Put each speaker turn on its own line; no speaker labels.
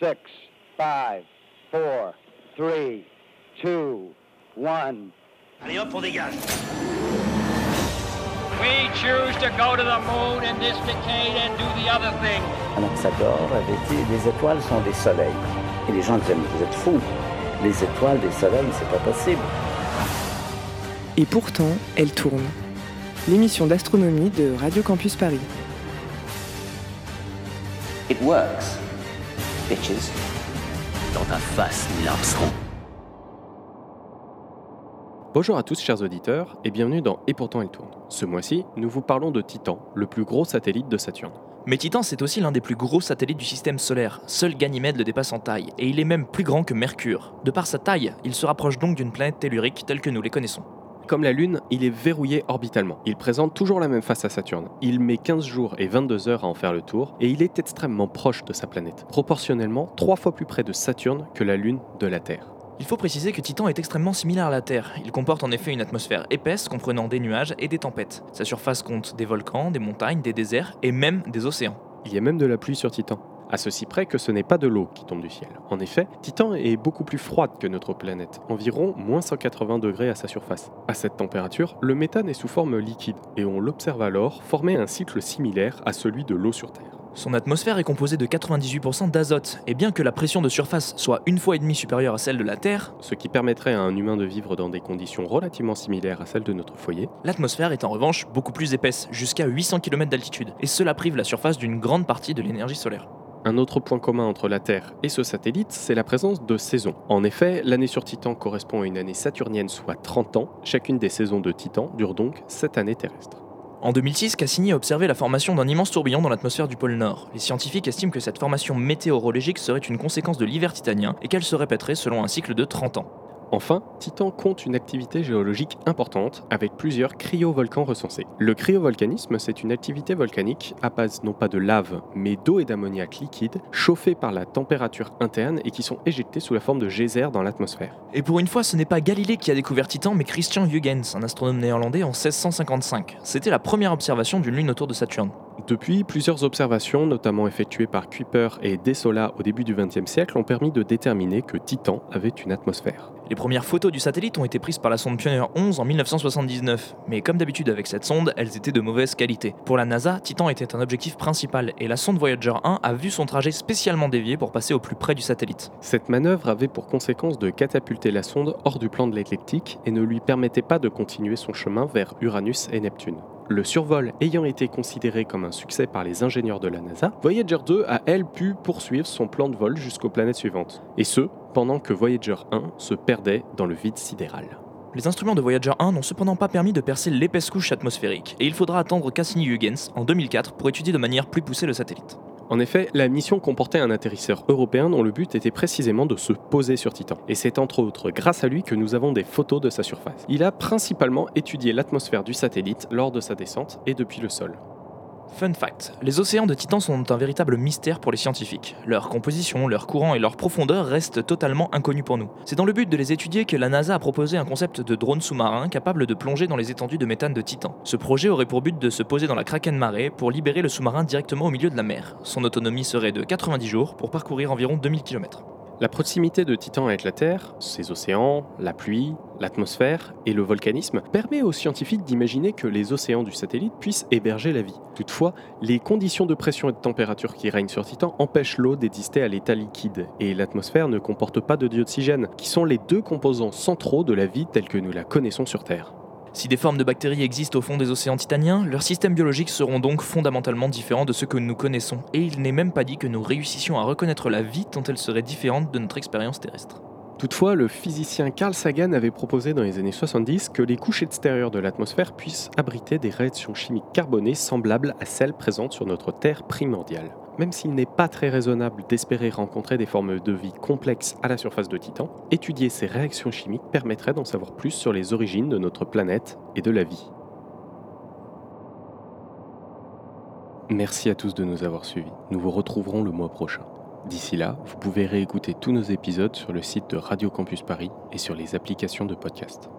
6, 5, 4, 3, 2, 1.
Allez hop, on dégage.
We choose to go to the moon in this decade and do the other thing.
Anaxagore avait dit les étoiles sont des soleils. Et les gens disaient mais vous êtes fous. Les étoiles, des soleils, c'est pas possible.
Et pourtant, elle tourne. L'émission d'astronomie de Radio Campus Paris.
It works. Bitches.
Dans ta face, Neil Armstrong.
Bonjour à tous chers auditeurs et bienvenue dans Et pourtant elle tourne. Ce mois-ci, nous vous parlons de Titan, le plus gros satellite de Saturne.
Mais Titan, c'est aussi l'un des plus gros satellites du système solaire. Seul Ganymède le dépasse en taille, et il est même plus grand que Mercure. De par sa taille, il se rapproche donc d'une planète tellurique telle que nous les connaissons.
Comme la Lune, il est verrouillé orbitalement. Il présente toujours la même face à Saturne. Il met 15 jours et 22 heures à en faire le tour, et il est extrêmement proche de sa planète, proportionnellement 3 fois plus près de Saturne que la Lune de la Terre.
Il faut préciser que Titan est extrêmement similaire à la Terre. Il comporte en effet une atmosphère épaisse comprenant des nuages et des tempêtes. Sa surface compte des volcans, des montagnes, des déserts et même des océans.
Il y a même de la pluie sur Titan. À ceci près que ce n'est pas de l'eau qui tombe du ciel. En effet, Titan est beaucoup plus froide que notre planète, environ moins 180 degrés à sa surface. À cette température, le méthane est sous forme liquide, et on l'observe alors former un cycle similaire à celui de l'eau sur Terre.
Son atmosphère est composée de 98% d'azote, et bien que la pression de surface soit une fois et demie supérieure à celle de la Terre,
Ce qui permettrait à un humain de vivre dans des conditions relativement similaires à celles de notre foyer,
l'atmosphère est en revanche beaucoup plus épaisse, jusqu'à 800 km d'altitude, et cela prive la surface d'une grande partie de l'énergie solaire.
Un autre point commun entre la Terre et ce satellite, c'est la présence de saisons. En effet, l'année sur Titan correspond à une année saturnienne, soit 30 ans. Chacune des saisons de Titan dure donc 7 années terrestres.
En 2006, Cassini a observé la formation d'un immense tourbillon dans l'atmosphère du pôle Nord. Les scientifiques estiment que cette formation météorologique serait une conséquence de l'hiver titanien et qu'elle se répéterait selon un cycle de 30 ans.
Enfin, Titan compte une activité géologique importante avec plusieurs cryovolcans recensés. Le cryovolcanisme, c'est une activité volcanique à base non pas de lave, mais d'eau et d'ammoniac liquide chauffés par la température interne et qui sont éjectés sous la forme de geysers dans l'atmosphère.
Et pour une fois, ce n'est pas Galilée qui a découvert Titan, mais Christian Huygens, un astronome néerlandais en 1655. C'était la première observation d'une lune autour de Saturne.
Depuis, plusieurs observations, notamment effectuées par Kuiper et Dessola au début du XXe siècle, ont permis de déterminer que Titan avait une atmosphère.
Les premières photos du satellite ont été prises par la sonde Pioneer 11 en 1979, mais comme d'habitude avec cette sonde, elles étaient de mauvaise qualité. Pour la NASA, Titan était un objectif principal et la sonde Voyager 1 a vu son trajet spécialement dévié pour passer au plus près du satellite.
Cette manœuvre avait pour conséquence de catapulter la sonde hors du plan de l'éclectique et ne lui permettait pas de continuer son chemin vers Uranus et Neptune. Le survol ayant été considéré comme un succès par les ingénieurs de la NASA, Voyager 2 a elle pu poursuivre son plan de vol jusqu'aux planètes suivantes. Et ce, pendant que Voyager 1 se perdait dans le vide sidéral.
Les instruments de Voyager 1 n'ont cependant pas permis de percer l'épaisse couche atmosphérique, et il faudra attendre Cassini-Huygens en 2004 pour étudier de manière plus poussée le satellite.
En effet, la mission comportait un atterrisseur européen dont le but était précisément de se poser sur Titan. Et c'est entre autres grâce à lui que nous avons des photos de sa surface. Il a principalement étudié l'atmosphère du satellite lors de sa descente et depuis le sol.
Fun fact, les océans de Titan sont un véritable mystère pour les scientifiques. Leur composition, leur courant et leur profondeur restent totalement inconnus pour nous. C'est dans le but de les étudier que la NASA a proposé un concept de drone sous-marin capable de plonger dans les étendues de méthane de Titan. Ce projet aurait pour but de se poser dans la Kraken Mare pour libérer le sous-marin directement au milieu de la mer. Son autonomie serait de 90 jours pour parcourir environ 2000 km.
La proximité de Titan avec la Terre, ses océans, la pluie, l'atmosphère et le volcanisme permet aux scientifiques d'imaginer que les océans du satellite puissent héberger la vie. Toutefois, les conditions de pression et de température qui règnent sur Titan empêchent l'eau d'exister à l'état liquide et l'atmosphère ne comporte pas de dioxygène, qui sont les deux composants centraux de la vie telle que nous la connaissons sur Terre.
Si des formes de bactéries existent au fond des océans titaniens, leurs systèmes biologiques seront donc fondamentalement différents de ceux que nous connaissons, et il n'est même pas dit que nous réussissions à reconnaître la vie tant elle serait différente de notre expérience terrestre.
Toutefois, le physicien Carl Sagan avait proposé dans les années 70 que les couches extérieures de l'atmosphère puissent abriter des réactions chimiques carbonées semblables à celles présentes sur notre Terre primordiale. Même s'il n'est pas très raisonnable d'espérer rencontrer des formes de vie complexes à la surface de Titan, étudier ces réactions chimiques permettrait d'en savoir plus sur les origines de notre planète et de la vie. Merci à tous de nous avoir suivis. Nous vous retrouverons le mois prochain. D'ici là, vous pouvez réécouter tous nos épisodes sur le site de Radio Campus Paris et sur les applications de podcast.